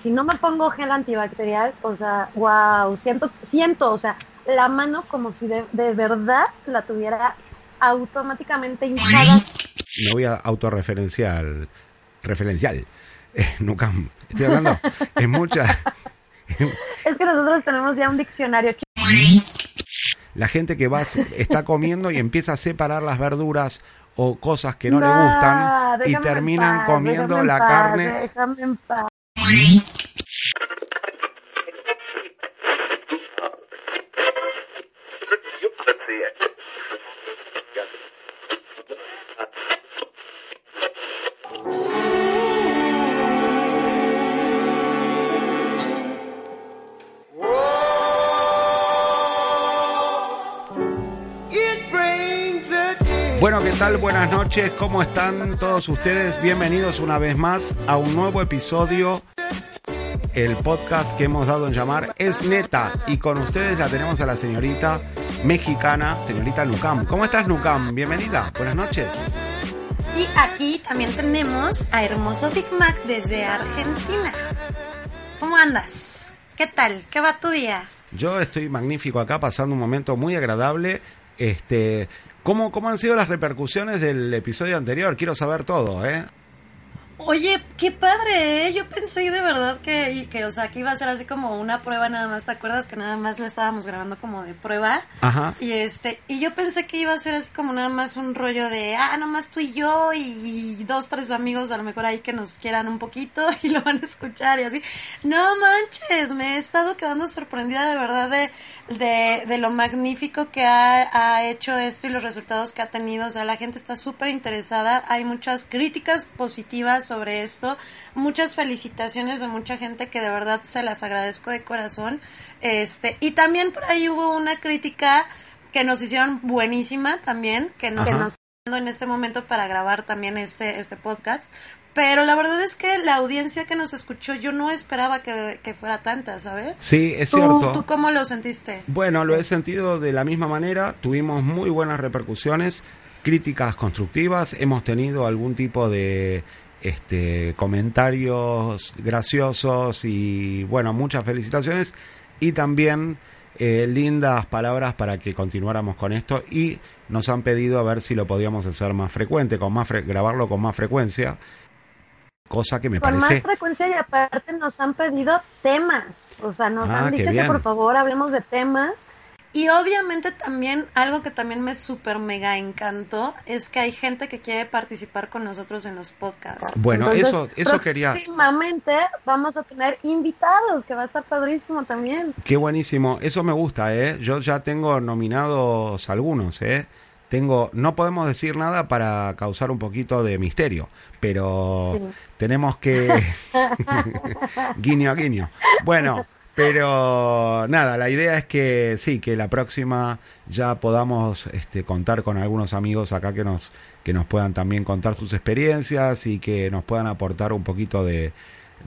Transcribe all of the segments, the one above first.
Si no me pongo gel antibacterial, o sea, wow, siento, siento, o sea, la mano como si de, de verdad la tuviera automáticamente hinchada. Me voy a autorreferencial, referencial. Eh, Nucam, estoy hablando, es mucha. Es que nosotros tenemos ya un diccionario. La gente que va, está comiendo y empieza a separar las verduras o cosas que no, le gustan y terminan paz, comiendo la paz, carne. Déjame en paz. Bueno, ¿qué tal? Buenas noches, ¿cómo están todos ustedes? Bienvenidos una vez más a un nuevo episodio, el podcast que hemos dado en llamar Es Neta. Y con ustedes la tenemos a la señorita mexicana, señorita Nucam. ¿Cómo estás, Nucam? Bienvenida, buenas noches. Y aquí también tenemos a hermoso Big Mac desde Argentina. ¿Cómo andas? ¿Qué tal? ¿Qué va tu día? Yo estoy magnífico acá, pasando un momento muy agradable. Este, ¿cómo, ¿Cómo han sido las repercusiones del episodio anterior? Quiero saber todo, ¿eh? Oye, qué padre, ¿eh? Yo pensé de verdad que, que, o sea, que iba a ser así como una prueba nada más. ¿Te acuerdas que nada más lo estábamos grabando como de prueba? Ajá. Y este, y yo pensé que iba a ser así como nada más un rollo de, ah, nomás tú y yo y, y dos, tres amigos a lo mejor ahí que nos quieran un poquito y lo van a escuchar y así. No manches, me he estado quedando sorprendida de verdad de, de, de lo magnífico que ha, ha hecho esto y los resultados que ha tenido. O sea, la gente está súper interesada. Hay muchas críticas positivas sobre esto. Muchas felicitaciones de mucha gente que de verdad se las agradezco de corazón. Este, y también por ahí hubo una crítica que nos hicieron buenísima también, que nos Ajá. estamos dando en este momento para grabar también este, este podcast. Pero la verdad es que la audiencia que nos escuchó, yo no esperaba que, que fuera tanta, ¿sabes? Sí, es ¿Tú, cierto. ¿Tú cómo lo sentiste? Bueno, lo he sentido de la misma manera. Tuvimos muy buenas repercusiones, críticas constructivas. Hemos tenido algún tipo de este, comentarios graciosos y, bueno, muchas felicitaciones. Y también eh, lindas palabras para que continuáramos con esto. Y nos han pedido a ver si lo podíamos hacer más frecuente, con más fre- grabarlo con más frecuencia. Cosa que me Con más parece. frecuencia y aparte nos han pedido temas. O sea, nos Ah, han dicho que por favor hablemos de temas. Y obviamente también algo que también me súper mega encantó es que hay gente que quiere participar con nosotros en los podcasts. Bueno, Entonces, eso, eso quería. Próximamente vamos a tener invitados, que va a estar padrísimo también. Qué buenísimo, eso me gusta, ¿eh? Yo ya tengo nominados algunos, ¿eh? Tengo, no podemos decir nada para causar un poquito de misterio, pero Sí. tenemos que... guiño a guiño. Bueno, pero nada, la idea es que sí, que la próxima ya podamos este, contar con algunos amigos acá que nos, que nos puedan también contar sus experiencias y que nos puedan aportar un poquito de,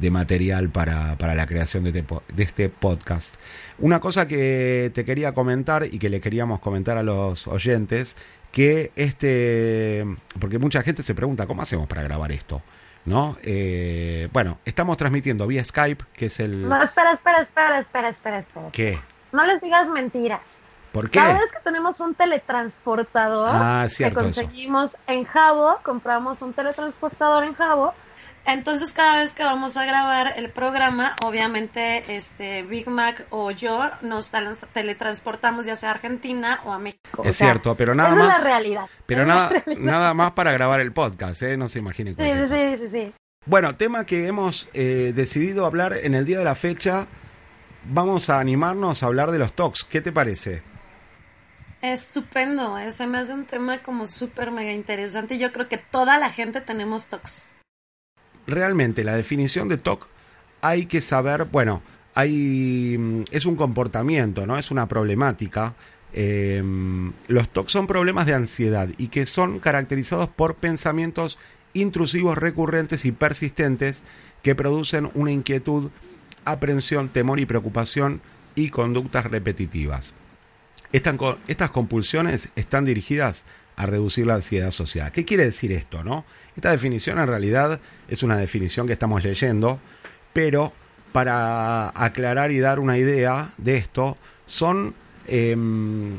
material para, para la creación de este, de este podcast. Una cosa que te quería comentar y que le queríamos comentar a los oyentes, que este, porque mucha gente se pregunta, ¿cómo hacemos para grabar esto? ¿No? Eh, bueno, estamos transmitiendo vía Skype, que es el... No, espera, espera, espera, espera, espera, espera. ¿Qué? No les digas mentiras. ¿Por qué? La verdad es que tenemos un teletransportador Ah, que eso. conseguimos en Jabo, compramos un teletransportador en Jabo. Entonces cada vez que vamos a grabar el programa, obviamente este Big Mac o yo nos teletransportamos ya sea a Argentina o a México. Es O sea, cierto, pero nada esa más... es la realidad. Pero es nada, realidad. nada más para grabar el podcast, ¿eh? No se imaginen. Sí, sí, sí, sí, sí. Bueno, tema que hemos eh, decidido hablar en el día de la fecha. Vamos a animarnos a hablar de los talks. ¿Qué te parece? Estupendo, eh, se me hace un tema como súper mega interesante y yo creo que toda la gente tenemos tocs. Realmente, la definición de TOC hay que saber, bueno, hay, mm, es un comportamiento, ¿no? Es una problemática. Eh, los TOC son problemas de ansiedad y que son caracterizados por pensamientos intrusivos recurrentes y persistentes que producen una inquietud, aprensión, temor y preocupación y conductas repetitivas. Estas, compulsiones están dirigidas a reducir la ansiedad social. ¿Qué quiere decir esto, no? Esta definición en realidad es una definición que estamos leyendo, pero para aclarar y dar una idea de esto, son, em,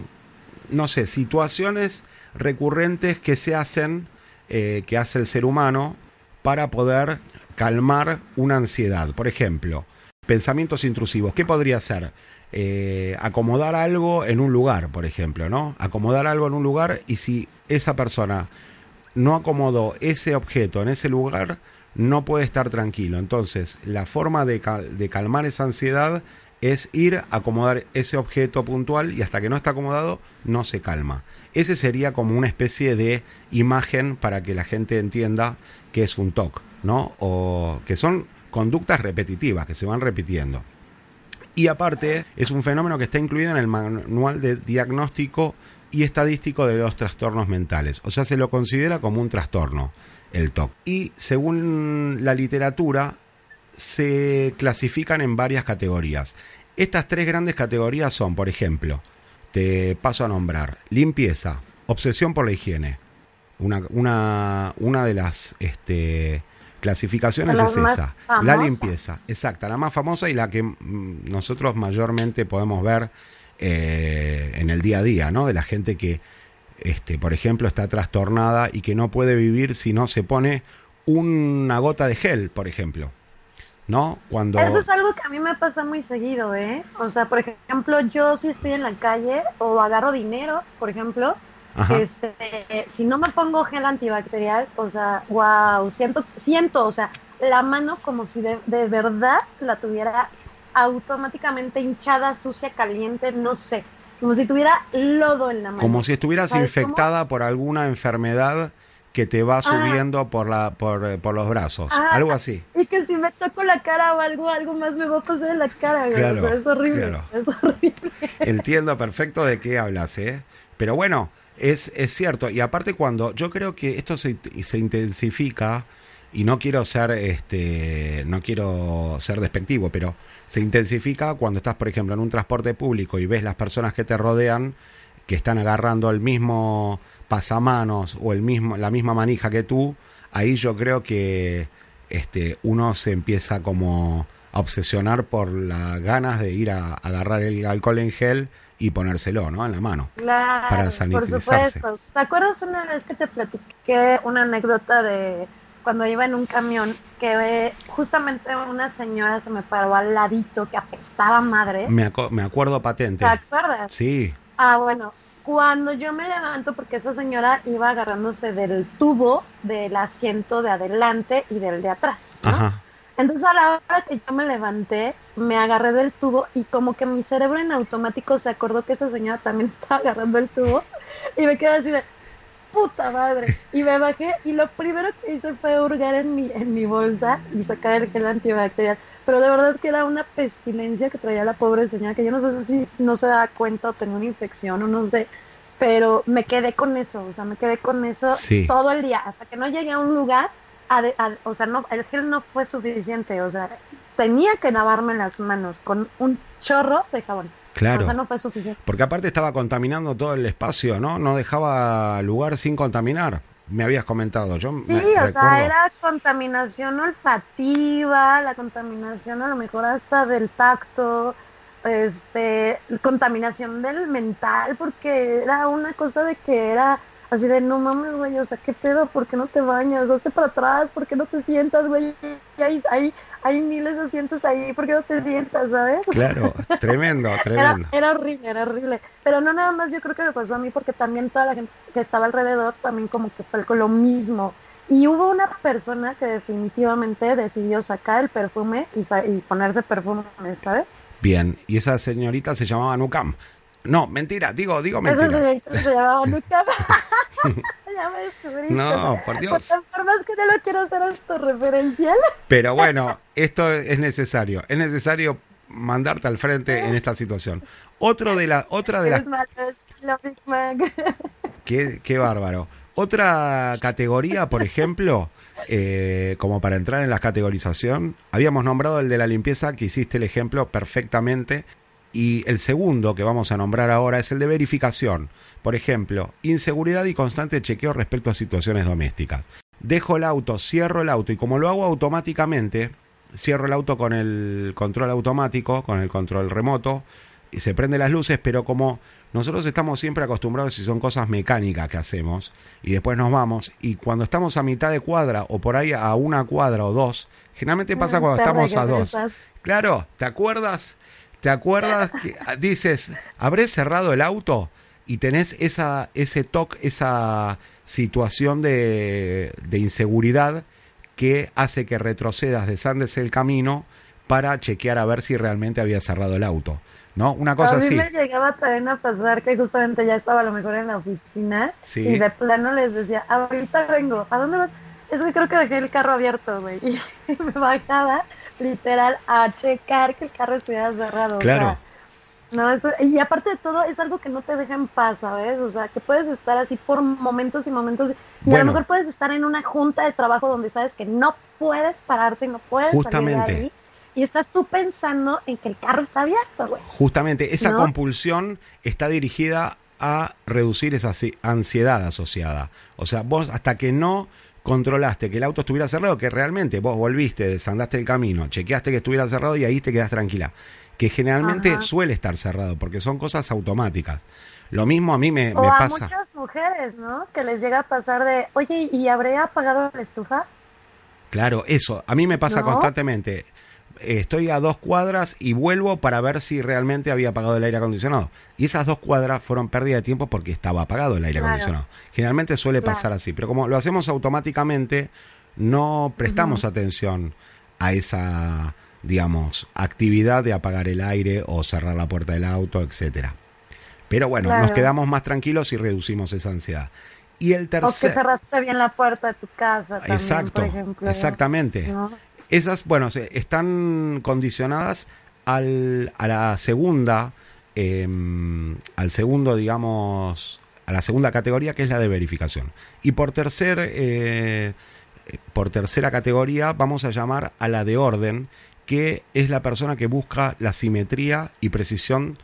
no sé, situaciones recurrentes que se hacen, eh, que hace el ser humano para poder calmar una ansiedad. Por ejemplo, pensamientos intrusivos. ¿Qué podría ser? Eh, acomodar algo en un lugar, por ejemplo, ¿no? Acomodar algo en un lugar y si esa persona no acomodó ese objeto en ese lugar, no puede estar tranquilo. Entonces, la forma de, de calmar esa ansiedad es ir a acomodar ese objeto puntual y hasta que no está acomodado no se calma. Ese sería como una especie de imagen para que la gente entienda que es un TOC, ¿no? O que son conductas repetitivas que se van repitiendo. Y aparte, es un fenómeno que está incluido en el manual de diagnóstico y estadístico de los trastornos mentales. O sea, se lo considera como un trastorno, el TOC. Y según la literatura, se clasifican en varias categorías. Estas tres grandes categorías son, por ejemplo, te paso a nombrar, limpieza, obsesión por la higiene. Una, una, una de las este, clasificaciones es esa, la limpieza, exacta, la más famosa y la que mm, nosotros mayormente podemos ver eh, en el día a día, ¿no? De la gente que, este, por ejemplo, está trastornada y que no puede vivir si no se pone una gota de gel, por ejemplo. ¿No? Cuando... Eso es algo que a mí me pasa muy seguido, ¿eh? O sea, por ejemplo, yo si estoy en la calle o agarro dinero, por ejemplo, este, si no me pongo gel antibacterial, o sea, wow, siento, siento, o sea, la mano como si de, verdad la tuviera automáticamente hinchada, sucia, caliente, no sé, como si tuviera lodo en la mano. Como si estuvieras infectada por alguna enfermedad que te va subiendo por la por, eh, por los brazos, algo así. Y que si me toco la cara o algo, algo más me va a pasar en la cara, claro, es horrible, es horrible. Entiendo perfecto de qué hablas, ¿eh? Pero bueno, es, es cierto, y aparte cuando yo creo que esto se, se intensifica, y no quiero ser este no quiero ser despectivo, pero se intensifica cuando estás, por ejemplo, en un transporte público y ves las personas que te rodean que están agarrando el mismo pasamanos o el mismo la misma manija que tú, ahí yo creo que este uno se empieza como a obsesionar por las ganas de ir a agarrar el alcohol en gel y ponérselo, ¿no? En la mano. Claro, para sanitizarse. Por supuesto. ¿Te acuerdas una vez que te platiqué una anécdota de cuando iba en un camión que justamente una señora se me paró al ladito que apestaba madre? Me, me acuerdo patente. ¿Te acuerdas? Sí. Ah, bueno, cuando yo me levanto, porque esa señora iba agarrándose del tubo del asiento de adelante y del de atrás, ¿no? Ajá. Entonces a la hora que yo me levanté, me agarré del tubo y como que mi cerebro en automático se acordó que esa señora también estaba agarrando el tubo y me quedé así de puta madre. Y me bajé y lo primero que hice fue hurgar en mi, en mi bolsa y sacar el gel antibacterial. Pero de verdad que era una pestilencia que traía la pobre señora, que yo no sé si no se da cuenta o tenía una infección o no sé. Pero me quedé con eso, o sea, me quedé con eso todo el día, hasta que no llegué a un lugar o sea, no, el gel no fue suficiente, o sea, tenía que lavarme las manos con un chorro de jabón. Claro. O sea, no fue suficiente. Porque aparte estaba contaminando todo el espacio, ¿no? No dejaba lugar sin contaminar. Me habías comentado. Yo sí, o sea, era contaminación olfativa, la contaminación a lo mejor hasta del tacto, este, contaminación del mental, porque era una cosa de que era Así de, no mames, güey, o sea, ¿qué pedo? ¿Por qué no te bañas? Hazte para atrás, ¿por qué no te sientas, güey? Hay, hay, hay miles de asientos ahí, ¿por qué no te sientas, sabes? Claro, tremendo, tremendo. Era, horrible, era horrible. Pero no nada más yo creo que me pasó a mí, porque también toda la gente que estaba alrededor también como que fue con lo mismo. Y hubo una persona que definitivamente decidió sacar el perfume y, y ponerse perfume, ¿sabes? Bien, y esa señorita se llamaba Nukam. No, mentira, digo, digo mentira. No, por Dios. Por más que no lo quiero hacer referencial. Pero bueno, esto es necesario. Es necesario mandarte al frente en esta situación. Otro de la, otra de las... Qué, qué bárbaro. Otra categoría, por ejemplo, eh, como para entrar en la categorización, habíamos nombrado el de la limpieza, que hiciste el ejemplo perfectamente. Y el segundo que vamos a nombrar ahora es el de verificación. Por ejemplo, inseguridad y constante chequeo respecto a situaciones domésticas. Dejo el auto, cierro el auto y como lo hago automáticamente, cierro el auto con el control automático, con el control remoto, y se prenden las luces, pero como nosotros estamos siempre acostumbrados si son cosas mecánicas que hacemos y después nos vamos y cuando estamos a mitad de cuadra o por ahí a una cuadra o dos, generalmente pasa cuando estamos a dos. Claro, ¿te acuerdas? ¿Te acuerdas que ah, dices, habré cerrado el auto y tenés esa ese toque, esa situación de, de inseguridad que hace que retrocedas, desandes el camino para chequear a ver si realmente había cerrado el auto. ¿no? Una cosa así. A mí me llegaba también a pasar que justamente ya estaba a lo mejor en la oficina y de plano les decía, ahorita vengo, ¿a dónde vas? Es que creo que dejé el carro abierto, güey. Y me bajaba literal a checar que el carro estuviera cerrado. Claro. no, eso, y aparte de todo, es algo que no te deja en paz, ¿sabes? O sea, que puedes estar así por momentos y momentos. Y a lo mejor puedes estar en una junta de trabajo donde sabes que no puedes pararte, no puedes justamente. salir de ahí y estás tú pensando en que el carro está abierto, güey. Justamente, esa compulsión está dirigida a reducir esa ansiedad asociada. O sea, vos hasta que no controlaste que el auto estuviera cerrado, que realmente vos volviste, desandaste el camino, chequeaste que estuviera cerrado y ahí te quedas tranquila. Que generalmente suele estar cerrado porque son cosas automáticas. Lo mismo a mí me, o a muchas mujeres, ¿no? Que les llega a pasar de, oye, ¿y habré apagado la estufa? Claro, eso. A mí me pasa constantemente estoy a dos cuadras y vuelvo para ver si realmente había apagado el aire acondicionado. Y esas dos cuadras fueron pérdida de tiempo porque estaba apagado el aire acondicionado. Generalmente suele pasar así, pero como lo hacemos automáticamente, no prestamos atención a esa, digamos, actividad de apagar el aire o cerrar la puerta del auto, etcétera. Pero bueno, nos quedamos más tranquilos y reducimos esa ansiedad. Y el tercer... O que cerraste bien la puerta de tu casa también, Exacto, por ejemplo. Exactamente. Esas, bueno, están condicionadas al, a la segunda, em, al segundo, digamos, a la segunda categoría que es la de verificación. Y por tercer, eh, por tercera categoría vamos a llamar a la de orden, que es la persona que busca la simetría y precisión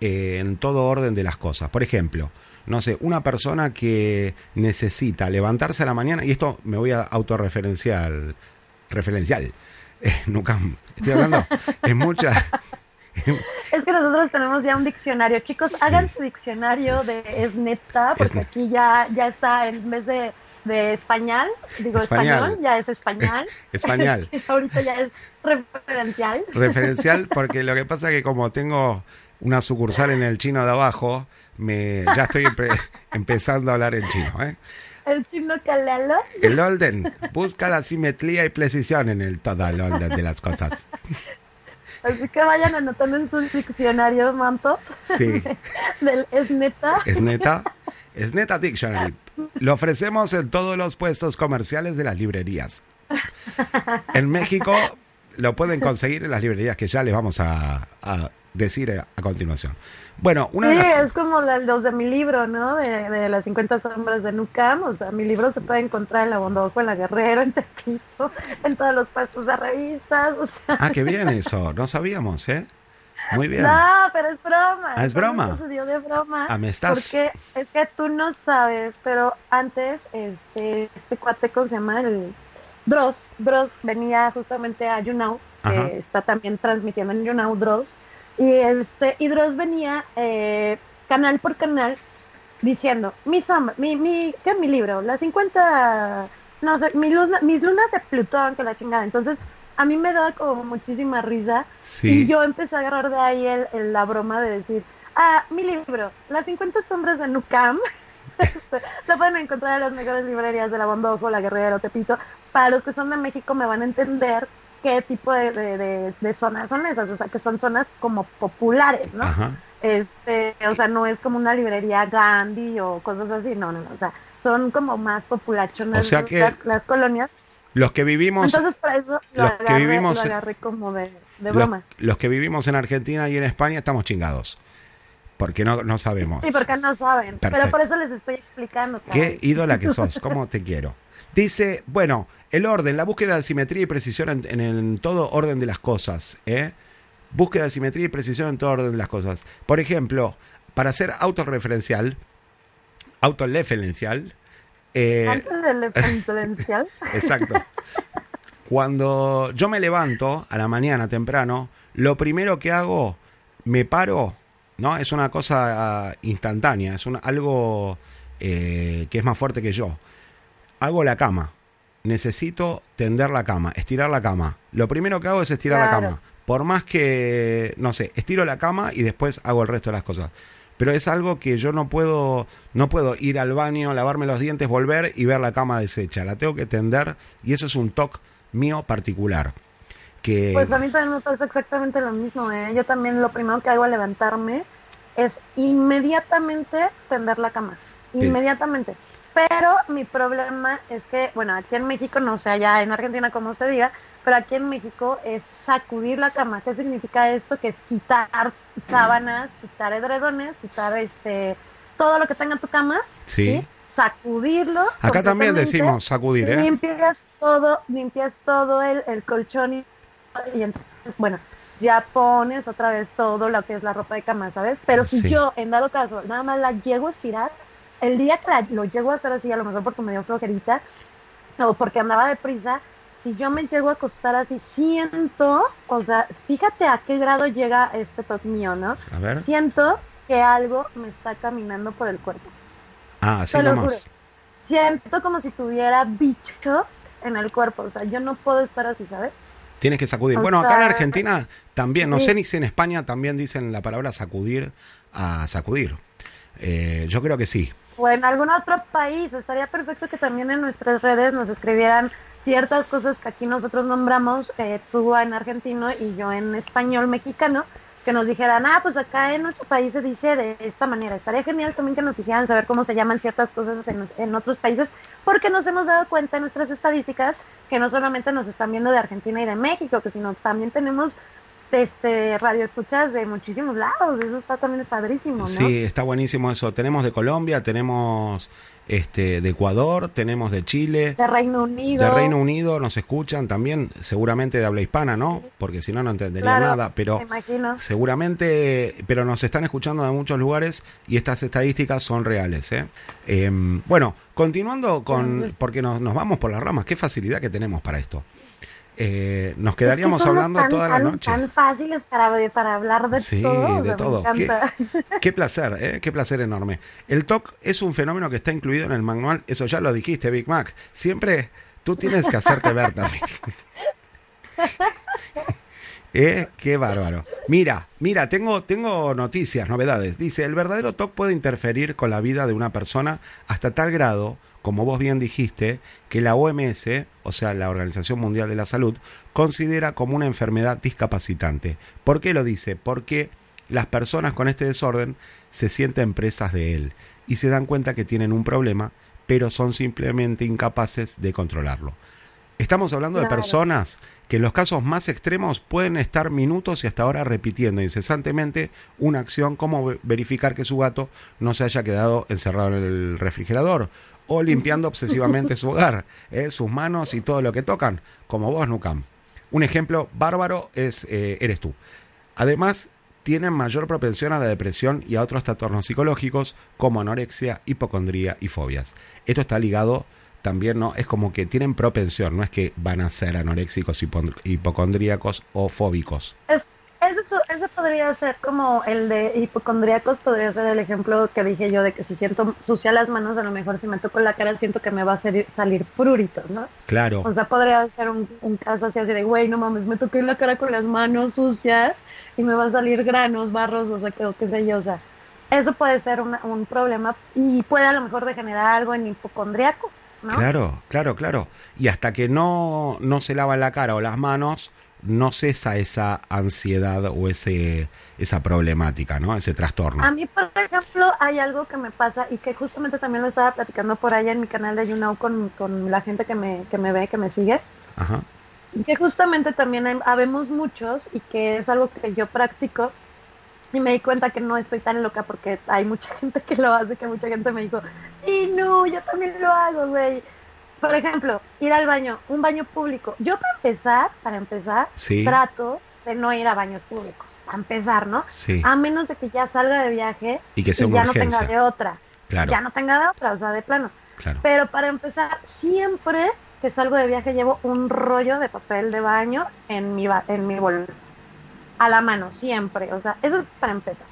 eh, en todo orden de las cosas. Por ejemplo, no sé, una persona que necesita levantarse a la mañana, y esto me voy a autorreferenciar referencial. Eh, nunca, estoy hablando, es mucha... Es que nosotros tenemos ya un diccionario. Chicos, hagan su diccionario de es neta, porque aquí ya, ya está en vez de, de español, digo español, ya es español. español. Ahorita ya es referencial. Referencial, porque lo que pasa es que como tengo una sucursal en el chino de abajo, me ya estoy empezando a hablar en chino, ¿eh? El chino calelo. El orden. Busca la simetría y precisión en el todo el orden de las cosas. Así que vayan anotando en sus diccionarios mantos. Sí. Del es neta. Es neta. Es neta Dictionary. Lo ofrecemos en todos los puestos comerciales de las librerías. En México lo pueden conseguir en las librerías que ya les vamos a, a decir a continuación. Bueno, una Sí, es como los de mi libro, ¿no? De, las 50 sombras de Nucam. O sea, mi libro se puede encontrar en la Bondojo, en la Guerrero, en Tepito, en todos los puestos de revistas. O sea. Ah, qué bien eso. No sabíamos, ¿eh? Muy bien. No, pero es broma. Ah, es broma. Se dio de broma. Ah, me estás. Porque es que tú no sabes, pero antes, este, este cuate, ¿cómo se llama? El Dross. Dross venía justamente a YouNow, que está también transmitiendo en YouNow Dross y este, y Dross venía eh, canal por canal diciendo, mi sombra, mi, mi, ¿qué mi libro? Las 50, no sé, mi luz, mis lunas de Plutón, que la chingada. Entonces, a mí me daba como muchísima risa. Y yo empecé a agarrar de ahí el, la broma de decir, ah, mi libro, Las 50 sombras de Nucam. lo pueden encontrar en las mejores librerías de La Bondojo, La Guerrero, Tepito. Para los que son de México me van a entender qué tipo de, de, zonas son esas, o sea, que son zonas como populares, ¿no? Este, o sea, no es como una librería Gandhi o cosas así, no, no, no, o sea, son como más populachonas O sea que- las, colonias. Los que vivimos, Entonces, por eso lo los que agarré, vivimos- lo agarré como de, de los, broma. los que vivimos en Argentina y en España estamos chingados. Porque no, no sabemos. Sí, porque no saben. Perfecto. Pero por eso les estoy explicando. Qué ídola que sos, cómo te quiero. Dice, bueno, el orden, la búsqueda de simetría y precisión en, en, en todo orden de las cosas. ¿eh? Búsqueda de simetría y precisión en todo orden de las cosas. Por ejemplo, para ser autorreferencial, autoreferencial, eh. Exacto. Cuando yo me levanto a la mañana temprano, lo primero que hago, me paro, ¿no? Es una cosa instantánea, es un- algo eh, que es más fuerte que yo. Hago la cama. Necesito tender la cama, estirar la cama. Lo primero que hago es estirar la cama. Por más que, no sé, estiro la cama y después hago el resto de las cosas. Pero es algo que yo no puedo, no puedo ir al baño, lavarme los dientes, volver y ver la cama deshecha. La tengo que tender y eso es un toque mío particular. Que Pues a mí también me pasa exactamente lo mismo. ¿eh? Yo también lo primero que hago al levantarme es inmediatamente tender la cama. Inmediatamente. Pero mi problema es que, bueno, aquí en México, no sé allá en Argentina como se diga, pero aquí en México es sacudir la cama. ¿Qué significa esto? Que es quitar sábanas, quitar edredones, quitar este todo lo que tenga tu cama, Sí. sacudirlo. acá también decimos sacudir, ¿eh? Limpias todo, limpias todo el, el colchón y, y entonces, bueno, ya pones otra vez todo lo que es la ropa de cama, ¿sabes? Pero si Sí. yo, en dado caso, nada más la llego a estirar, el día que la- lo llego a hacer así, a lo mejor porque me dio flojerita o porque andaba deprisa, si yo me llego a acostar así, siento, o sea, fíjate a qué grado llega este toque mío, ¿no? A ver. Siento que algo me está caminando por el cuerpo. Ah, así nomás. Siento como si tuviera bichos en el cuerpo, o sea, yo no puedo estar así, ¿sabes? Tienes que sacudir. O Bueno, acá en Argentina también, no sí. sé ni si en España también dicen la palabra sacudir a sacudir. Eh, yo creo que sí. O en algún otro país, estaría perfecto que también en nuestras redes nos escribieran ciertas cosas que aquí nosotros nombramos, eh, tú en argentino y yo en español mexicano, que nos dijeran, ah, pues acá en nuestro país se dice de esta manera. Estaría genial también que nos hicieran saber cómo se llaman ciertas cosas en, en otros países, porque nos hemos dado cuenta en nuestras estadísticas que no solamente nos están viendo de Argentina y de México, que sino también tenemos este radio escuchas de muchísimos lados. Eso está también padrísimo, ¿no? Sí, está buenísimo eso. Tenemos de Colombia, tenemos este de Ecuador, tenemos de Chile, De Reino Unido. de Reino Unido, nos escuchan también, seguramente de habla hispana, ¿no? Porque si no, no entendería Claro, nada, pero imagino. seguramente, pero nos están escuchando de muchos lugares y estas estadísticas son reales. ¿eh? Em, bueno, continuando con, porque nos, nos vamos por las ramas, qué facilidad que tenemos para esto. Eh, nos quedaríamos Es que somos hablando tan, toda la noche. Tan fáciles para, para hablar de Sí, todo. de todo. Encanta. Qué placer, ¿eh? qué placer enorme. El TOC es un fenómeno que está incluido en el manual, eso ya lo dijiste, Big Mac. Siempre tú tienes que hacerte ver también. ¿Eh? Qué bárbaro. Mira, mira, tengo, tengo noticias, novedades. Dice, el verdadero TOC puede interferir con la vida de una persona hasta tal grado, como vos bien dijiste, que la OMS, o sea, la Organización Mundial de la Salud, considera como una enfermedad discapacitante. ¿Por qué lo dice? Porque las personas con este desorden se sienten presas de él y se dan cuenta que tienen un problema, pero son simplemente incapaces de controlarlo. Estamos hablando de personas que en los casos más extremos pueden estar minutos y hasta ahora repitiendo incesantemente una acción como ve- verificar que su gato no se haya quedado encerrado en el refrigerador o limpiando obsesivamente su hogar, ¿eh? sus manos y todo lo que tocan, como vos, Nucam. Un ejemplo bárbaro es eh, eres tú. Además, tienen mayor propensión a la depresión y a otros trastornos psicológicos como anorexia, hipocondría y fobias. Esto está ligado también, ¿no? Es como que tienen propensión, no es que van a ser anoréxicos, hipo- hipocondríacos o fóbicos. Su- ese podría ser como el de hipocondríacos, podría ser el ejemplo que dije yo de que si siento sucia las manos, a lo mejor si me toco la cara siento que me va a salir, salir prurito, ¿no? Claro. O sea, podría ser un, un caso así, así de, güey, no mames, me toqué la cara con las manos sucias y me van a salir granos, barros, o sea, que, o qué sé yo, o sea, eso puede ser una- un problema y puede a lo mejor degenerar algo en hipocondriaco, ¿no? Claro, claro, claro. Y hasta que no, no se lavan la cara o las manos, no cesa esa ansiedad o ese esa problemática, ¿no? Ese trastorno. A mí, por ejemplo, hay algo que me pasa y que justamente también lo estaba platicando por allá en mi canal de YouNow con, con la gente que me, que me ve, que me sigue. Ajá. Que justamente también habemos muchos y que es algo que yo practico y me di cuenta que no estoy tan loca porque hay mucha gente que lo hace, que mucha gente me dijo, sí, no, yo también lo hago, güey. Por ejemplo, ir al baño, un baño público. Yo para empezar, para empezar, trato de no ir a baños públicos. Para empezar, ¿no? Sí. A menos de que ya salga de viaje y que sea ya no tenga de otra. Claro. Ya no tenga de otra, o sea, de plano. Claro. Pero para empezar, siempre que salgo de viaje llevo un rollo de papel de baño en mi, en mi bolsa a la mano, siempre. O sea, eso es para empezar.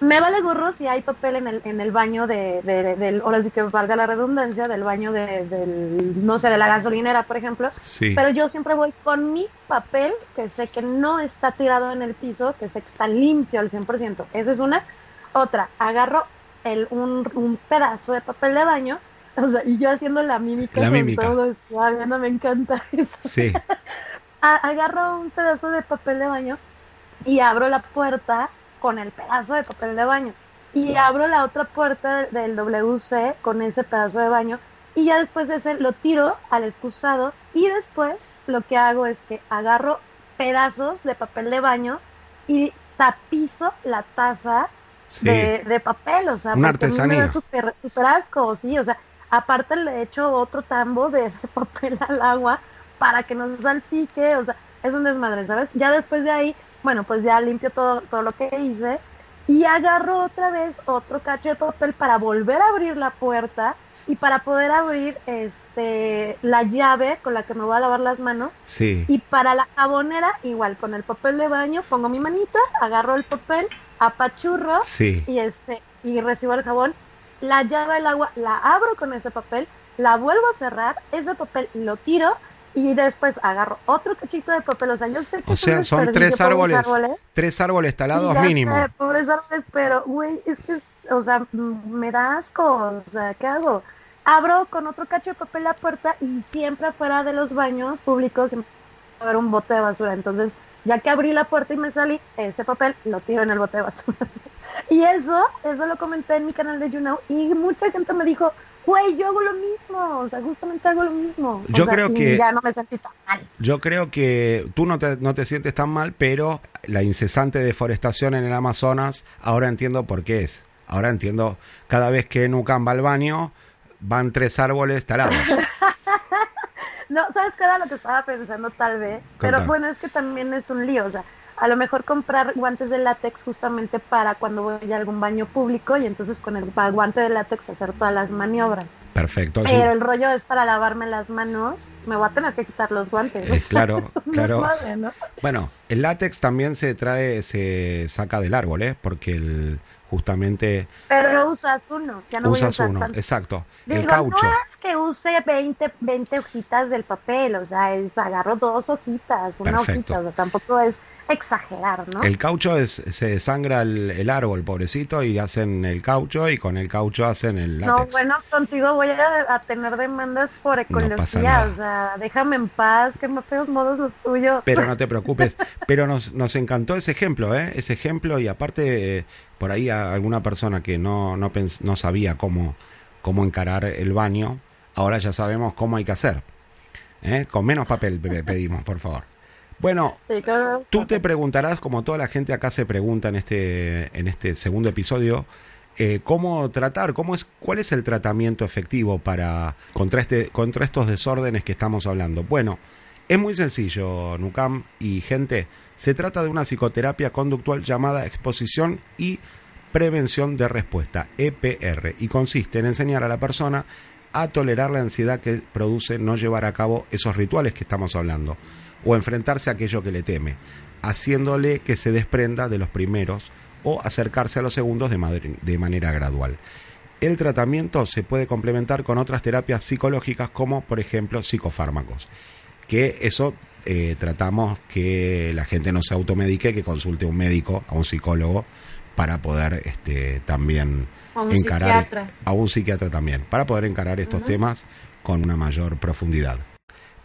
Me vale gorro si hay papel en el, en el baño de, del, ahora sí que valga la redundancia, del baño de, del, no sé, de la gasolinera, por ejemplo. Sí. Pero yo siempre voy con mi papel, que sé que no está tirado en el piso, que sé que está limpio al 100%. Esa es una. Otra, agarro el, un, un pedazo de papel de baño, o sea, y yo haciendo la mímica. La mímica. Todo, no me encanta eso. Sí. agarro un pedazo de papel de baño y abro la puerta con el pedazo de papel de baño y abro la otra puerta del WC con ese pedazo de baño y ya después de ese lo tiro al excusado y después lo que hago es que agarro pedazos de papel de baño y tapizo la taza de, papel, o sea, una artesanía. Me super, asco, sí, o sea, aparte le echo otro tambo de, de papel al agua para que no se salpique, o sea, es un desmadre, ¿sabes? Ya después de ahí bueno, pues ya limpio todo, todo lo que hice y agarro otra vez otro cacho de papel para volver a abrir la puerta y para poder abrir este la llave con la que me voy a lavar las manos. Sí. Y para la jabonera, igual con el papel de baño, pongo mi manita, agarro el papel, apachurro sí. y este y recibo el jabón, la llave del agua, la abro con ese papel, la vuelvo a cerrar, ese papel lo tiro y después agarro otro cachito de papel. O sea, yo sé que o sea, son tres árboles, tres árboles talados mínimo. Sé, pobres árboles, pero, güey, es que, o sea, me da asco. O sea, ¿qué hago? Abro con otro cacho de papel la puerta y siempre afuera de los baños públicos va a haber un bote de basura. Entonces, ya que abrí la puerta y me salí, ese papel lo tiro en el bote de basura. y eso, eso lo comenté en mi canal de YouNow y mucha gente me dijo, güey, yo hago lo mismo, o sea, justamente hago lo mismo. Yo creo que... Ya no me sentí tan mal. Yo creo que tú no te, no te sientes tan mal, pero la incesante deforestación en el Amazonas, ahora entiendo por qué es. Ahora entiendo, cada vez que Nucan va al baño, van tres árboles talados. no, ¿sabes qué era lo que estaba pensando tal vez? Pero bueno, es que también es un lío, o sea, a lo mejor comprar guantes de látex justamente para cuando voy a algún baño público y entonces con el guante de látex hacer todas las maniobras. Perfecto. Pero el rollo es para lavarme las manos, me voy a tener que quitar los guantes. Eh, claro, claro. Bueno, el látex también se trae, se saca del árbol, ¿eh? Porque el justamente... Pero usas uno, ya no usas voy a uno, exacto. el caucho. No es use 20, 20 hojitas del papel, o sea, es agarro dos hojitas, una hojita, o sea, tampoco es exagerar, ¿no? El caucho es, se desangra el, árbol, pobrecito, y hacen el caucho y con el caucho hacen el látex. No, bueno, contigo voy a, tener demandas por ecología, o sea, déjame en paz, que me feos modos los tuyos. Pero no te preocupes, pero nos, nos encantó ese ejemplo, ¿eh? Ese ejemplo y aparte, eh, por ahí alguna persona que no, no, no sabía cómo, cómo encarar el baño, ahora ya sabemos cómo hay que hacer. ¿eh? Con menos papel pedimos, por favor. Bueno, tú te preguntarás, como toda la gente acá se pregunta en este, en este segundo episodio, eh, cómo tratar, cómo es, cuál es el tratamiento efectivo para contra este, contra estos desórdenes que estamos hablando. Bueno, es muy sencillo, Nucam y gente. Se trata de una psicoterapia conductual llamada exposición y prevención de respuesta, EPR, y consiste en enseñar a la persona a tolerar la ansiedad que produce no llevar a cabo esos rituales que estamos hablando o enfrentarse a aquello que le teme, haciéndole que se desprenda de los primeros o acercarse a los segundos de, manera gradual. El tratamiento se puede complementar con otras terapias psicológicas como por ejemplo psicofármacos, que eso eh, tratamos que la gente no se automedique, que consulte a un médico, a un psicólogo, para poder este, también a un encarar a un psiquiatra también, para poder encarar estos temas con una mayor profundidad.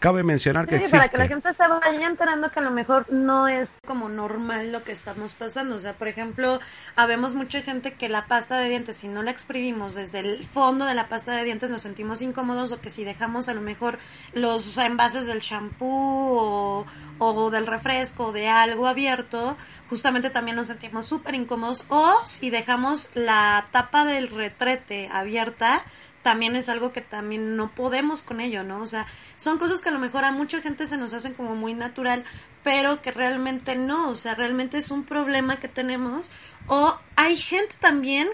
Cabe mencionar que para que la gente se vaya enterando que a lo mejor no es como normal lo que estamos pasando. O sea, por ejemplo, habemos mucha gente que la pasta de dientes, si no la exprimimos desde el fondo de la pasta de dientes, nos sentimos incómodos o que si dejamos a lo mejor los envases del shampoo o, del refresco o de algo abierto, justamente también nos sentimos súper incómodos. O si dejamos la tapa del retrete abierta, también es algo que también no podemos con ello, ¿no? O sea, son cosas que a lo mejor a mucha gente se nos hacen como muy natural, pero que realmente no, o sea, realmente es un problema que tenemos. O hay gente también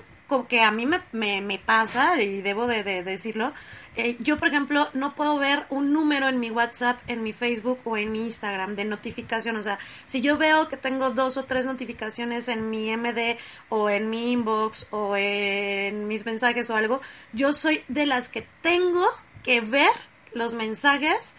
que a mí me, me, pasa, y debo de, decirlo, eh, yo, por ejemplo, no puedo ver un número en mi WhatsApp, en mi Facebook o en mi Instagram de notificación. O sea, si yo veo que tengo dos o tres notificaciones en mi MD o en mi inbox o en mis mensajes o algo, yo soy de las que tengo que ver los mensajes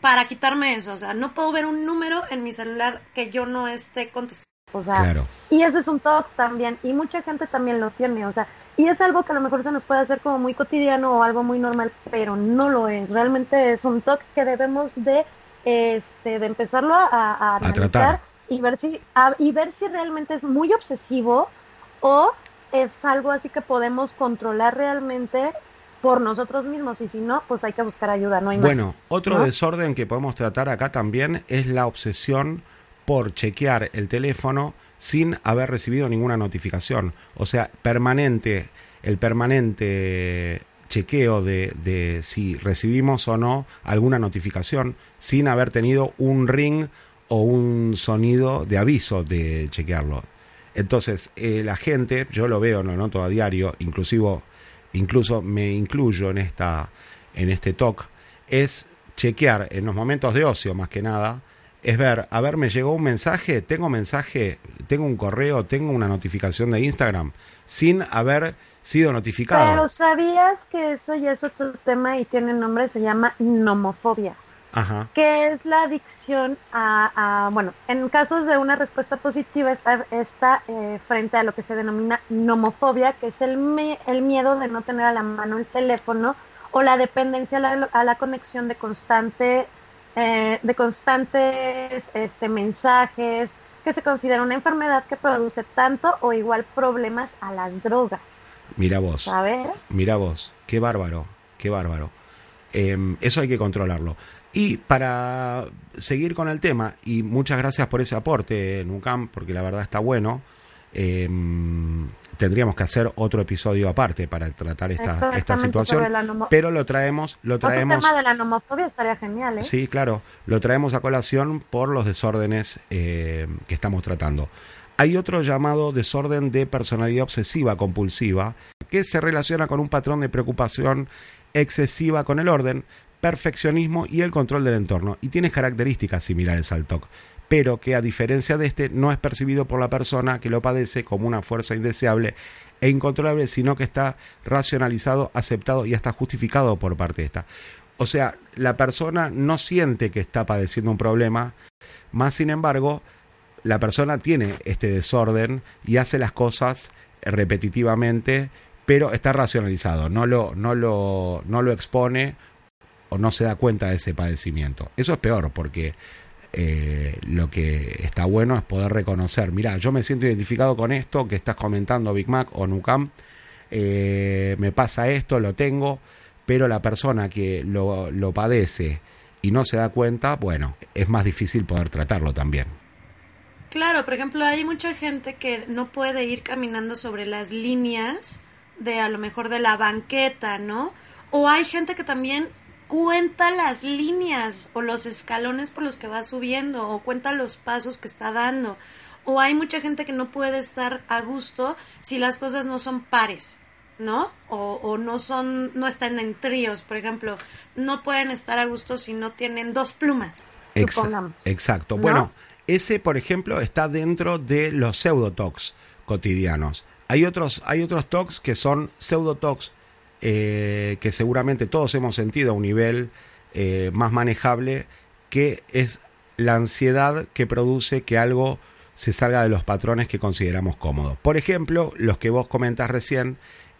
para quitarme eso. O sea, no puedo ver un número en mi celular que yo no esté contestando. O sea, y ese es un toque también, y mucha gente también lo tiene, o sea, y es algo que a lo mejor se nos puede hacer como muy cotidiano o algo muy normal, pero no lo es. Realmente es un toque que debemos de, este, de empezarlo a, a, tratar. y ver si, y ver si realmente es muy obsesivo o es algo así que podemos controlar realmente por nosotros mismos y si no, pues hay que buscar ayuda, no hay Bueno, otro desorden que podemos tratar acá también es la obsesión por chequear el teléfono sin haber recibido ninguna notificación. O sea, permanente, el permanente chequeo de, de, si recibimos o no alguna notificación sin haber tenido un ring o un sonido de aviso de chequearlo. Entonces, eh, la gente, yo lo veo, lo noto a diario, inclusive, incluso me incluyo en, esta, en este talk, es chequear en los momentos de ocio más que nada, es ver, a ver, me llegó un mensaje, tengo mensaje, tengo un correo, tengo una notificación de Instagram, sin haber sido notificado. Pero sabías que eso ya es otro tema y tiene nombre, se llama nomofobia. Ajá. que es la adicción a, bueno, en casos de una respuesta positiva está, está eh, frente a lo que se denomina nomofobia, que es el, el miedo de no tener a la mano el teléfono o la dependencia a la, a la conexión de constante eh, de constantes este, mensajes, que se considera una enfermedad que produce tanto o igual problemas a las drogas. Mira vos. ¿Sabes? Mira vos. Qué bárbaro, qué bárbaro. Em, eso hay que controlarlo. Y para seguir con el tema, y muchas gracias por ese aporte, Nucam, porque la verdad está bueno. Eh, tendríamos que hacer otro episodio aparte para tratar esta, esta situación, pero lo traemos, lo traemos. El tema de la nomofobia estaría genial, ¿eh? Sí, claro, lo traemos a colación por los desórdenes eh, que estamos tratando. Hay otro llamado desorden de personalidad obsesiva compulsiva que se relaciona con un patrón de preocupación excesiva con el orden, perfeccionismo y el control del entorno y tiene características similares al TOC pero que a diferencia de este no es percibido por la persona que lo padece como una fuerza indeseable e incontrolable, sino que está racionalizado, aceptado y hasta justificado por parte de esta. O sea, la persona no siente que está padeciendo un problema, más sin embargo, la persona tiene este desorden y hace las cosas repetitivamente, pero está racionalizado, no lo, no lo, no lo expone o no se da cuenta de ese padecimiento. Eso es peor porque eh, lo que está bueno es poder reconocer, mira, yo me siento identificado con esto que estás comentando Big Mac o Nucam, eh, me pasa esto, lo tengo, pero la persona que lo, lo padece y no se da cuenta, bueno, es más difícil poder tratarlo también. Claro, por ejemplo, hay mucha gente que no puede ir caminando sobre las líneas de a lo mejor de la banqueta, ¿no? O hay gente que también cuenta las líneas o los escalones por los que va subiendo o cuenta los pasos que está dando. O hay mucha gente que no puede estar a gusto si las cosas no son pares, ¿no? O, o no son, no están en tríos, por ejemplo, no pueden estar a gusto si no tienen dos plumas. exacto. Bueno, ese, por ejemplo, está dentro de los pseudotox cotidianos. Hay otros, hay otros tox que son pseudotox eh, que seguramente todos hemos sentido a un nivel eh, más manejable, que es la ansiedad que produce que algo se salga de los patrones que consideramos cómodos. Por ejemplo, los que vos comentas recién,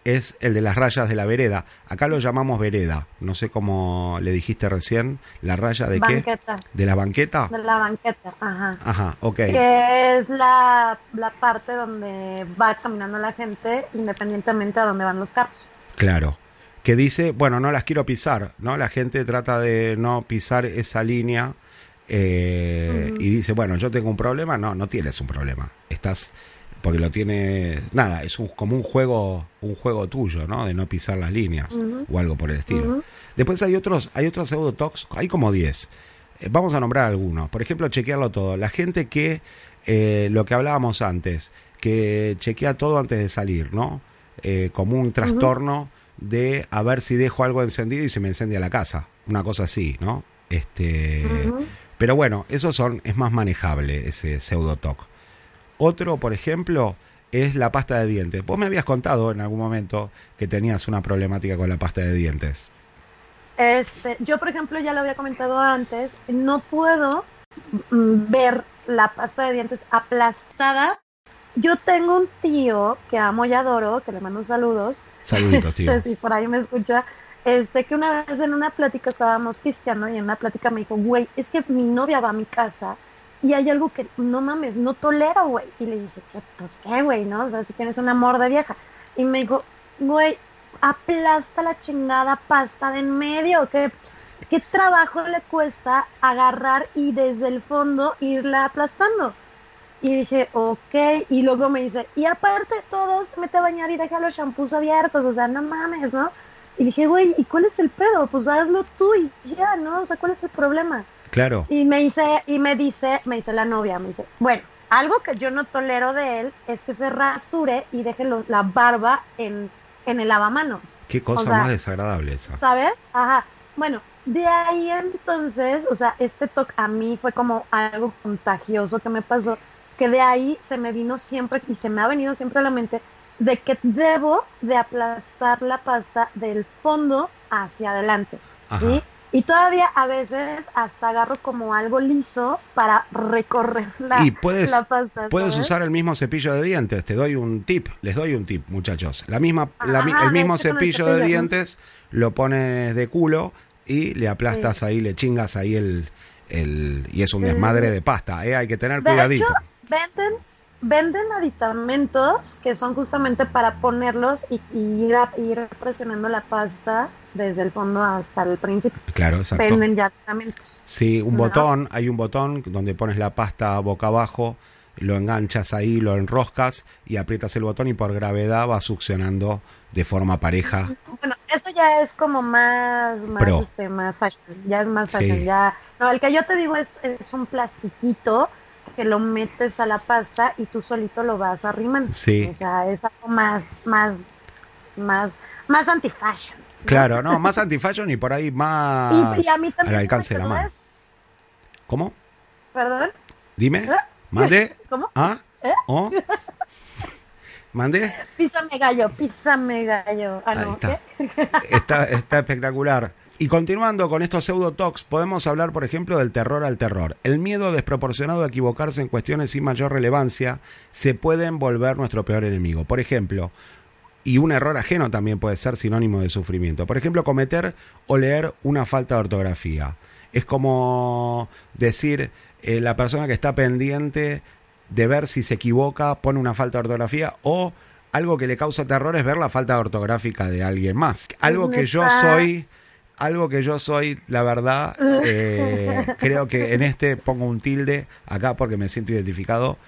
es el de las rayas de la vereda. Acá lo llamamos vereda. No sé cómo le dijiste recién. ¿La raya de banqueta. qué? ¿De la banqueta? De la banqueta, ajá. Ajá, ok. Que es la, la parte donde va caminando la gente independientemente a donde van los carros. Claro. Que dice, bueno, no las quiero pisar, ¿no? La gente trata de no pisar esa línea eh, y dice, bueno, yo tengo un problema. No, no tienes un problema. Estás porque lo tiene nada es un, como un juego un juego tuyo no de no pisar las líneas o algo por el estilo. Después hay otros hay otros pseudotox hay como 10 eh, vamos a nombrar algunos por ejemplo chequearlo todo. La gente que eh, lo que hablábamos antes que chequea todo antes de salir no eh, como un trastorno de a ver si dejo algo encendido y se me incendia la casa una cosa así no este pero bueno eso son es más manejable ese pseudotox otro, por ejemplo, es la pasta de dientes. Vos me habías contado en algún momento que tenías una problemática con la pasta de dientes. Este, yo, por ejemplo, ya lo había comentado antes, no puedo mm, ver la pasta de dientes aplastada. Yo tengo un tío que amo y adoro, que le mando saludos. Saluditos, tío. Este, si por ahí me escucha, este, que una vez en una plática estábamos pisteando y en una plática me dijo, güey, es que mi novia va a mi casa y hay algo que no mames, no tolero, güey. Y le dije, ¿qué? Pues qué, güey, ¿no? O sea, si tienes un amor de vieja. Y me dijo, güey, aplasta la chingada pasta de en medio. ¿Qué, ¿Qué trabajo le cuesta agarrar y desde el fondo irla aplastando? Y dije, ok. Y luego me dice, y aparte todos, mete a bañar y deja los shampoos abiertos. O sea, no mames, ¿no? Y dije, güey, ¿y cuál es el pedo? Pues hazlo tú y ya, ¿no? O sea, ¿cuál es el problema? Claro. Y me dice, y me dice, me dice la novia, me dice, bueno, algo que yo no tolero de él es que se rasure y deje la barba en, en el lavamanos. Qué cosa más desagradable esa. ¿Sabes? Ajá. Bueno, de ahí entonces, o sea, este toque a mí fue como algo contagioso que me pasó, que de ahí se me vino siempre y se me ha venido siempre a la mente de que debo de aplastar la pasta del fondo hacia adelante, ¿sí? Y todavía a veces hasta agarro como algo liso para recorrer la, y puedes, pasta. Puedes usar el mismo cepillo de dientes. Te doy un tip, les doy un tip, muchachos. La misma, el mismo cepillo, de dientes lo pones de culo y le aplastas ahí, le chingas ahí el, el y es un desmadre de pasta. ¿eh? Hay que tener cuidadito. Venden venden aditamentos que son justamente para ponerlos y, ir, ir, presionando la pasta desde el fondo hasta el principio. Claro, exacto. Venden ya aditamentos. Sí, un botón, hay un botón donde pones la pasta boca abajo, lo enganchas ahí, lo enroscas y aprietas el botón y por gravedad va succionando de forma pareja. Bueno, eso ya es como más, más, este, más fashion, ya es más fashion, ya. No, el que yo te digo es, es un plastiquito que lo metes a la pasta y tú solito lo vas arrimando. Sí. O sea, es algo más, más, más, más anti-fashion. Claro, no, más anti-fashion y por ahí más y, a mí también al alcance de la mano. ¿Cómo? ¿Perdón? Dime. ¿Eh? ¿Mande? ¿Cómo? ¿Ah? ¿Eh? ¿Oh? ¿Mande? Písame gallo, písame gallo. Ah, no, está. está. Está espectacular. Y continuando con estos pseudotox, podemos hablar, por ejemplo, del terror al terror. El miedo desproporcionado a equivocarse en cuestiones sin mayor relevancia se pueden volver nuestro peor enemigo. Por ejemplo, y un error ajeno también puede ser sinónimo de sufrimiento. Por ejemplo, cometer o leer una falta de ortografía. Es como decir, eh, la persona que está pendiente de ver si se equivoca pone una falta de ortografía o algo que le causa terror es ver la falta ortográfica de alguien más. Algo que yo soy algo que yo soy, la verdad, eh, creo que en este pongo un tilde acá porque me siento identificado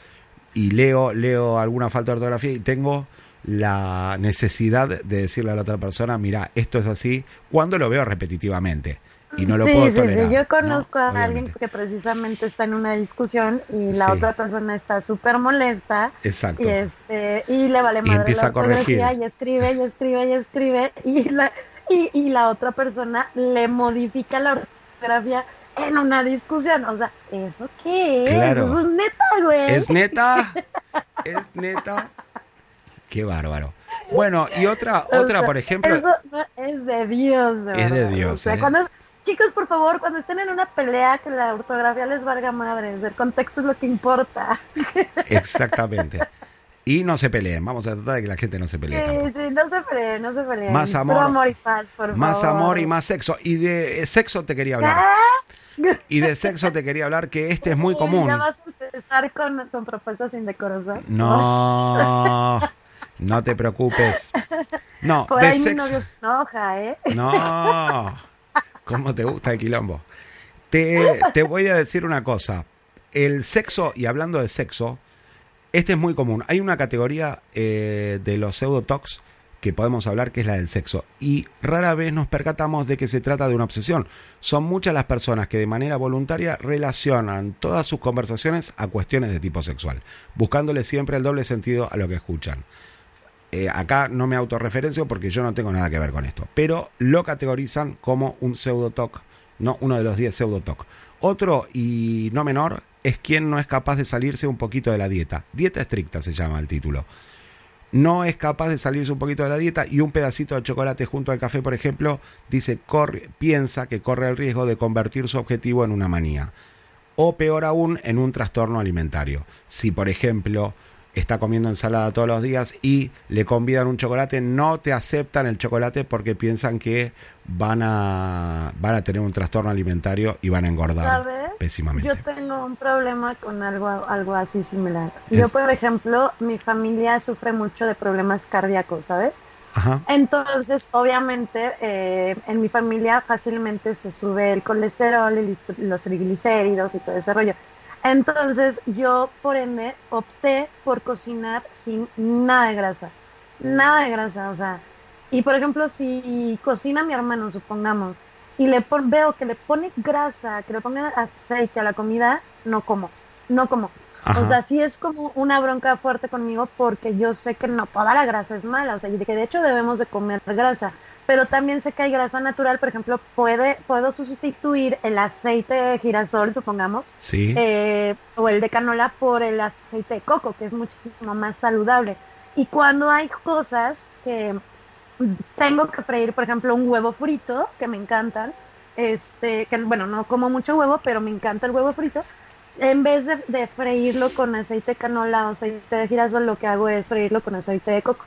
y leo, leo alguna falta de ortografía y tengo la necesidad de decirle a la otra persona, mira, esto es así, cuando lo veo repetitivamente. Y no lo puedo tolerar. Sí, yo conozco a alguien que precisamente está en una discusión y la otra persona está súper molesta. Exacto. Y, este, y le vale madre y empieza a corregir. Y escribe, y escribe, y escribe. Y la, y, y la otra persona le modifica la ortografía en una discusión. O sea, ¿eso qué es? Eso es neta, güey. Es neta. es neta. Qué bárbaro. Bueno, y otra, otra, por ejemplo. Eso es de Dios, de Es de Dios. O sea, ¿eh? cuando, chicos, por favor, cuando estén en una pelea, que la ortografía les valga madres. El contexto es lo que importa. Exactamente. Y no se peleen, vamos a tratar de que la gente no se pelee. Sí, sí, no se peleen, no se peleen. Más amor. amor y paz, por más amor y más sexo. Y de sexo te quería hablar. Y de sexo te quería hablar que este es muy Sí, común. ¿Ya vas a empezar con, con propuestas indecorosas? No, no te preocupes. No, Por de ahí mi sexo. novio se enoja, ¿eh? No, ¿cómo te gusta el quilombo? Te, te voy a decir una cosa. El sexo, y hablando de sexo, este es muy común. Hay una categoría eh, de los pseudotox que podemos hablar que es la del sexo. Y rara vez nos percatamos de que se trata de una obsesión. Son muchas las personas que de manera voluntaria relacionan todas sus conversaciones a cuestiones de tipo sexual, buscándole siempre el doble sentido a lo que escuchan. Eh, acá no me autorreferencio porque yo no tengo nada que ver con esto, pero lo categorizan como un pseudotoc, no uno de los 10 pseudotoc. Otro y no menor es quien no es capaz de salirse un poquito de la dieta. Dieta estricta se llama el título. No es capaz de salirse un poquito de la dieta y un pedacito de chocolate junto al café, por ejemplo, dice, corre, piensa que corre el riesgo de convertir su objetivo en una manía. O peor aún, en un trastorno alimentario. Si, por ejemplo, está comiendo ensalada todos los días y le convidan un chocolate, no te aceptan el chocolate porque piensan que van a, van a tener un trastorno alimentario y van a engordar ¿Sabes? pésimamente. Yo tengo un problema con algo, algo así similar. Yo, por ejemplo, mi familia sufre mucho de problemas cardíacos, ¿sabes? Ajá. Entonces, obviamente, eh, en mi familia fácilmente se sube el colesterol y los triglicéridos y todo ese rollo. Entonces, yo, por ende, opté por cocinar sin nada de grasa. Nada de grasa, o sea. Y, por ejemplo, si cocina mi hermano, supongamos, y le pon- veo que le pone grasa, que le pone aceite a la comida, no como. No como. Ajá. O sea, sí es como una bronca fuerte conmigo porque yo sé que no toda la grasa es mala, o sea, y de que de hecho debemos de comer grasa, pero también sé que hay grasa natural, por ejemplo, puede, puedo sustituir el aceite de girasol, supongamos, Sí. eh, o el de canola por el aceite de coco, que es muchísimo más saludable. Y cuando hay cosas que tengo que freír, por ejemplo, un huevo frito, que me encantan, este, que bueno, no como mucho huevo, pero me encanta el huevo frito. En vez de, de freírlo con aceite de canola o aceite de girasol, lo que hago es freírlo con aceite de coco.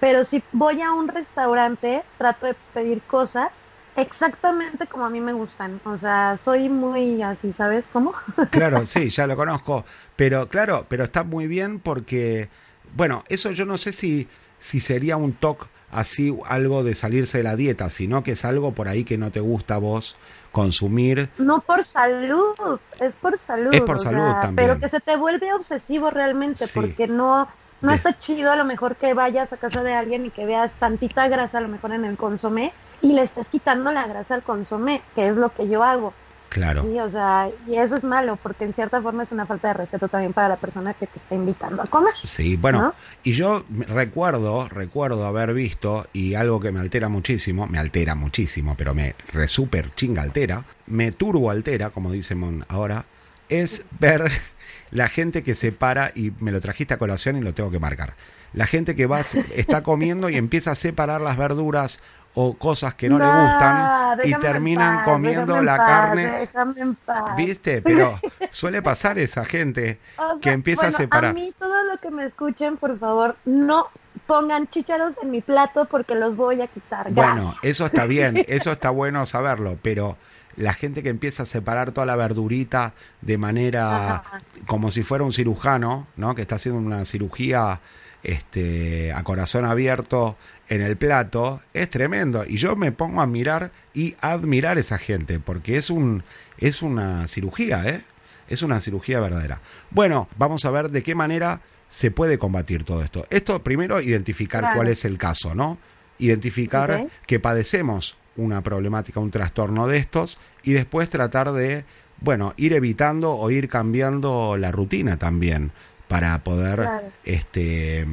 Pero si voy a un restaurante, trato de pedir cosas exactamente como a mí me gustan. O sea, soy muy así, ¿sabes cómo? Claro, sí, ya lo conozco. Pero claro, pero está muy bien porque, bueno, eso yo no sé si, si sería un toque así, algo de salirse de la dieta, sino que es algo por ahí que no te gusta a vos consumir. No por salud, es por salud. Es por o salud sea, también. Pero que se te vuelve obsesivo realmente, Sí. porque no, no está chido a lo mejor que vayas a casa de alguien y que veas tantita grasa a lo mejor en el consomé y le estés quitando la grasa al consomé, que es lo que yo hago. Claro. Sí, o sea, y eso es malo, porque en cierta forma es una falta de respeto también para la persona que te está invitando a comer. Sí, bueno, ¿No? y yo recuerdo, recuerdo haber visto, y algo que me altera muchísimo, me altera muchísimo, pero me re super chinga altera, me turbo altera, como dicen ahora, es ver la gente que se para, y me lo trajiste a colación y lo tengo que marcar. La gente que va, está comiendo y empieza a separar las verduras o cosas que no, le gustan y terminan paz, comiendo la paz, carne. déjame en paz. ¿Viste? Pero suele pasar esa gente O que empieza bueno, a separar. A mí, todo lo que me escuchen, por favor, no pongan chícharos en mi plato porque los voy a quitar. Bueno, eso está bien, eso está bueno saberlo, pero la gente que empieza a separar toda la verdurita de manera Ajá. como si fuera un cirujano, ¿no? Que está haciendo una cirugía este a corazón abierto en el plato, es tremendo y yo me pongo a mirar y a admirar esa gente porque es un es una cirugía, ¿eh? Es una cirugía verdadera. Bueno, vamos a ver de qué manera se puede combatir todo esto. Esto primero identificar Claro. cuál es el caso, ¿no? Identificar que padecemos una problemática, un trastorno de estos y después tratar de, bueno, ir evitando o ir cambiando la rutina también para poder Claro. este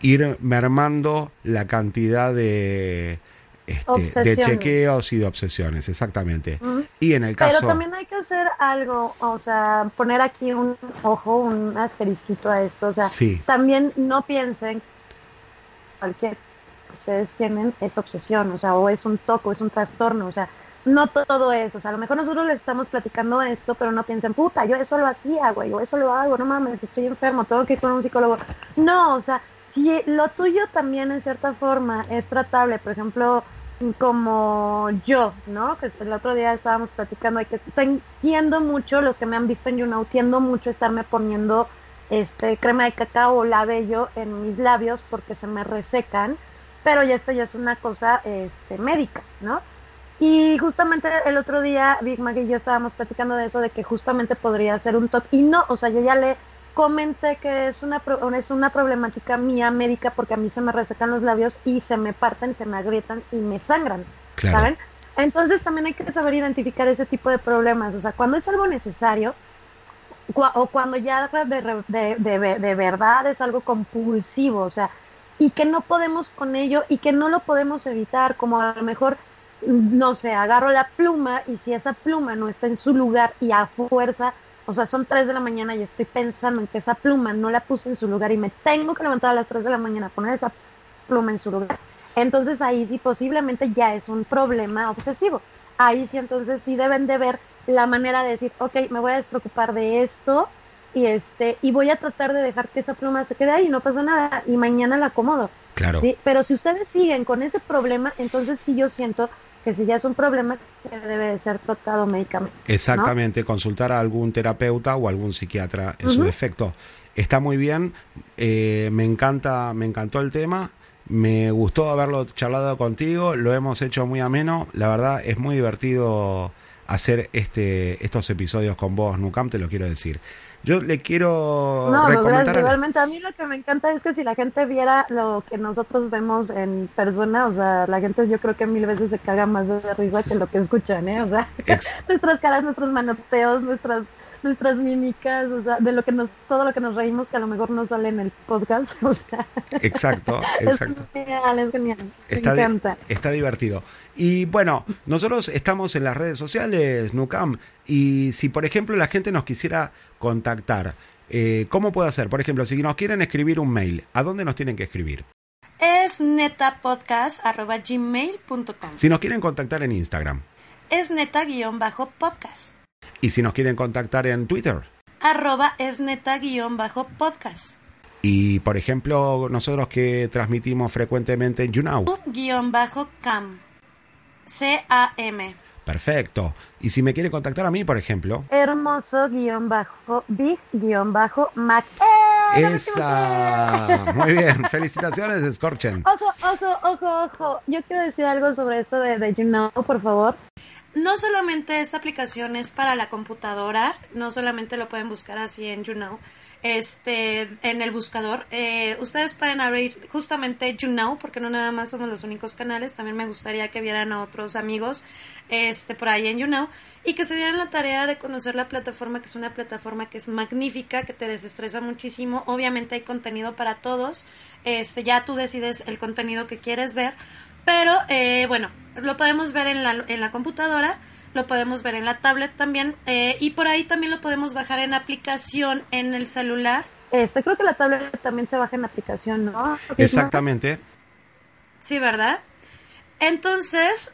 ir mermando la cantidad de este, de chequeos y de obsesiones, exactamente. Y en el Pero caso también hay que hacer algo, o sea, poner aquí un ojo, un asterisquito a esto. O sea, Sí. también no piensen cualquier ustedes tienen es obsesión, o sea, o es un toco, es un trastorno, o sea, no todo eso, o sea, a lo mejor nosotros le estamos platicando esto, pero no piensen, puta, yo eso lo hacía, güey, o eso lo hago, no mames, estoy enfermo, tengo que ir con un psicólogo. No, o sea, si lo tuyo también en cierta forma es tratable, por ejemplo, como yo, ¿no? Que el otro día estábamos platicando de que entiendo mucho, los que me han visto en YouNow, tiendo mucho estarme poniendo este crema de cacao o labello en mis labios porque se me resecan, pero ya esto ya es una cosa este médica, ¿no? Y justamente el otro día Big Mac y yo estábamos platicando de eso, de que justamente podría ser un top. Y no, o sea, yo ya le comenté que es una, es una problemática mía médica porque a mí se me resecan los labios y se me parten, se me agrietan y me sangran, ¿saben? Entonces también hay que saber identificar ese tipo de problemas, o sea, cuando es algo necesario o cuando ya de, de, de, de verdad es algo compulsivo, o sea, y que no podemos con ello y que no lo podemos evitar, como a lo mejor no sé, agarro la pluma y si esa pluma no está en su lugar y a fuerza o sea, son 3 de la mañana y estoy pensando en que esa pluma no la puse en su lugar y me tengo que levantar a las 3 de la mañana a poner esa pluma en su lugar. Entonces ahí sí posiblemente ya es un problema obsesivo. Ahí sí entonces sí deben de ver la manera de decir, ok, me voy a despreocupar de esto y este y voy a tratar de dejar que esa pluma se quede ahí, no pasa nada y mañana la acomodo. Claro. ¿sí? Pero si ustedes siguen con ese problema, entonces sí yo siento que si ya es un problema que debe de ser tratado médicamente. Exactamente, consultar a algún terapeuta o algún psiquiatra en su defecto. Está muy bien, eh, me encanta, me encantó el tema, me gustó haberlo charlado contigo, lo hemos hecho muy ameno, la verdad es muy divertido hacer este estos episodios con vos, Nucam, te lo quiero decir. Yo le quiero. No, pues gracias. Igualmente, a mí lo que me encanta es que si la gente viera lo que nosotros vemos en persona, o sea, la gente yo creo que mil veces se caga más de risa que lo que escuchan, ¿eh? O sea, nuestras caras, nuestros manoteos, nuestras nuestras mímicas, o sea, de lo que nos, todo lo que nos reímos que a lo mejor no sale en el podcast, o sea. Exacto, exacto. Es genial, es genial. Está, me encanta. está divertido. Y bueno, nosotros estamos en las redes sociales, Nucam, y si por ejemplo la gente nos quisiera contactar, eh, ¿cómo puede hacer? Por ejemplo, si nos quieren escribir un mail, ¿a dónde nos tienen que escribir? Es netapodcast.gmail.com. Si nos quieren contactar en Instagram. Es neta-podcast. Y si nos quieren contactar en Twitter. Arroba es neta-podcast. Y por ejemplo, nosotros que transmitimos frecuentemente en YouNow. Guión-cam. C-A-M. Perfecto. Y si me quiere contactar a mí, por ejemplo. Hermoso guion bajo, big guion bajo, mac. Esa. Muy bien. Felicitaciones, Scorchen. Ojo, ojo, ojo, ojo. Yo quiero decir algo sobre esto de, de YouNow, por favor. No solamente esta aplicación es para la computadora, no solamente lo pueden buscar así en YouNow, este, en el buscador. Eh, ustedes pueden abrir justamente YouNow, porque no nada más somos los únicos canales. También me gustaría que vieran a otros amigos, este, por ahí en YouNow, y que se dieran la tarea de conocer la plataforma, que es una plataforma que es magnífica, que te desestresa muchísimo. Obviamente hay contenido para todos. Este, ya tú decides el contenido que quieres ver pero eh, bueno, lo podemos ver en la, en la computadora, lo podemos ver en la tablet también eh, y por ahí también lo podemos bajar en aplicación en el celular. Este, creo que la tablet también se baja en aplicación, ¿no? Exactamente. Sí, ¿verdad? Entonces,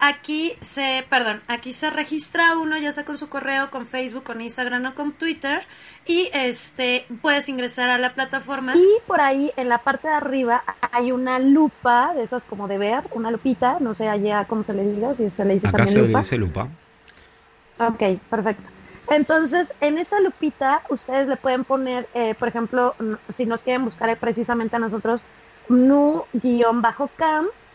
aquí se, perdón, aquí se registra uno, ya sea con su correo, con Facebook, con Instagram o con Twitter, y este puedes ingresar a la plataforma. Y por ahí en la parte de arriba hay una lupa, de esas como de ver, una lupita, no sé allá cómo se le diga, si se le dice Acá también se lupa. le dice lupa. Ok, perfecto. Entonces, en esa lupita, ustedes le pueden poner, eh, por ejemplo, si nos quieren buscar precisamente a nosotros, nu-cam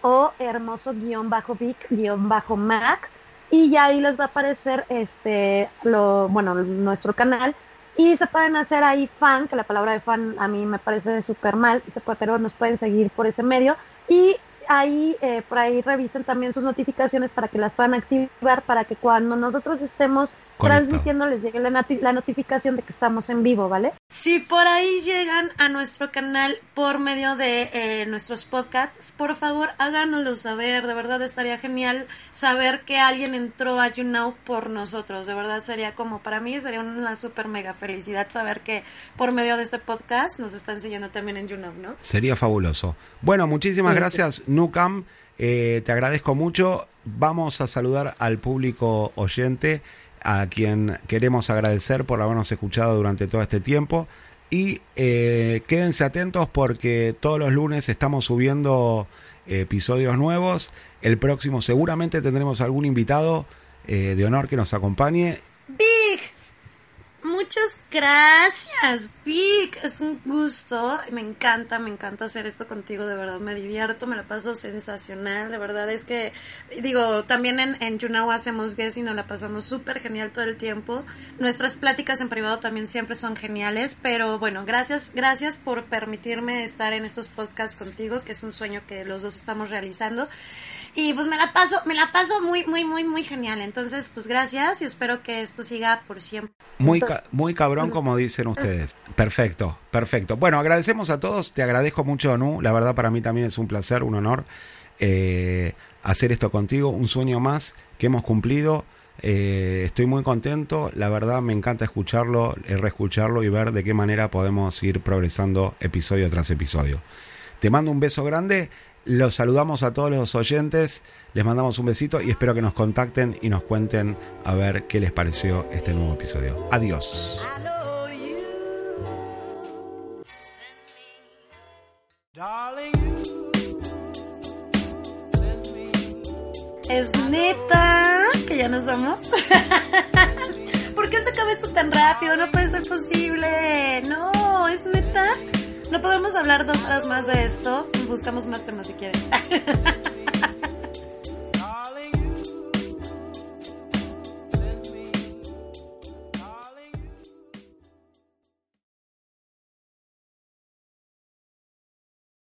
o hermoso-vic-mac y ya ahí les va a aparecer este lo bueno nuestro canal. Y se pueden hacer ahí fan que la palabra de fan a mí me parece súper mal se puede, pero nos pueden seguir por ese medio. Y ahí eh, por ahí revisen también sus notificaciones para que las puedan activar para que cuando nosotros estemos Conectado. transmitiendo les llegue la, noti- la notificación de que estamos en vivo, ¿vale? Si por ahí llegan a nuestro canal por medio de eh, nuestros podcasts, por favor háganoslo saber. De verdad estaría genial saber que alguien entró a YouNow por nosotros. De verdad sería como para mí sería una super mega felicidad saber que por medio de este podcast nos están siguiendo también en YouNow, ¿no? Sería fabuloso. Bueno, muchísimas Sí, sí. gracias, Nucam. Eh, te agradezco mucho. vamos a saludar al público oyente, a quien queremos agradecer por habernos escuchado durante todo este tiempo. Y eh, quédense atentos porque todos los lunes estamos subiendo episodios nuevos. El próximo seguramente tendremos algún invitado eh, de honor que nos acompañe. Big, muchas gracias, Vic. Es un gusto. Me encanta, me encanta hacer esto contigo. De verdad, me divierto, me la paso sensacional. De verdad es que, digo, también en, en YouNow hacemos guest y nos la pasamos súper genial todo el tiempo. Nuestras pláticas en privado también siempre son geniales. Pero bueno, gracias, gracias por permitirme estar en estos podcasts contigo, que es un sueño que los dos estamos realizando. Y pues me la paso, me la paso muy, muy, muy, muy genial. Entonces, pues gracias y espero que esto siga por siempre. Muy, muy cabrón, como dicen ustedes. Perfecto, perfecto. Bueno, agradecemos a todos. Te agradezco mucho, Nu. La verdad, para mí también es un placer, un honor eh, hacer esto contigo. Un sueño más que hemos cumplido. Eh, estoy muy contento, la verdad me encanta escucharlo, eh, reescucharlo y ver de qué manera podemos ir progresando episodio tras episodio. Te mando un beso grande los saludamos a todos los oyentes, les mandamos un besito y espero que nos contacten y nos cuenten a ver qué les pareció este nuevo episodio. Adiós. Es neta que ya nos vamos. ¿Por qué se acaba esto tan rápido? No puede ser posible. No, es neta. No podemos hablar dos horas más de esto. Buscamos más temas si quieren.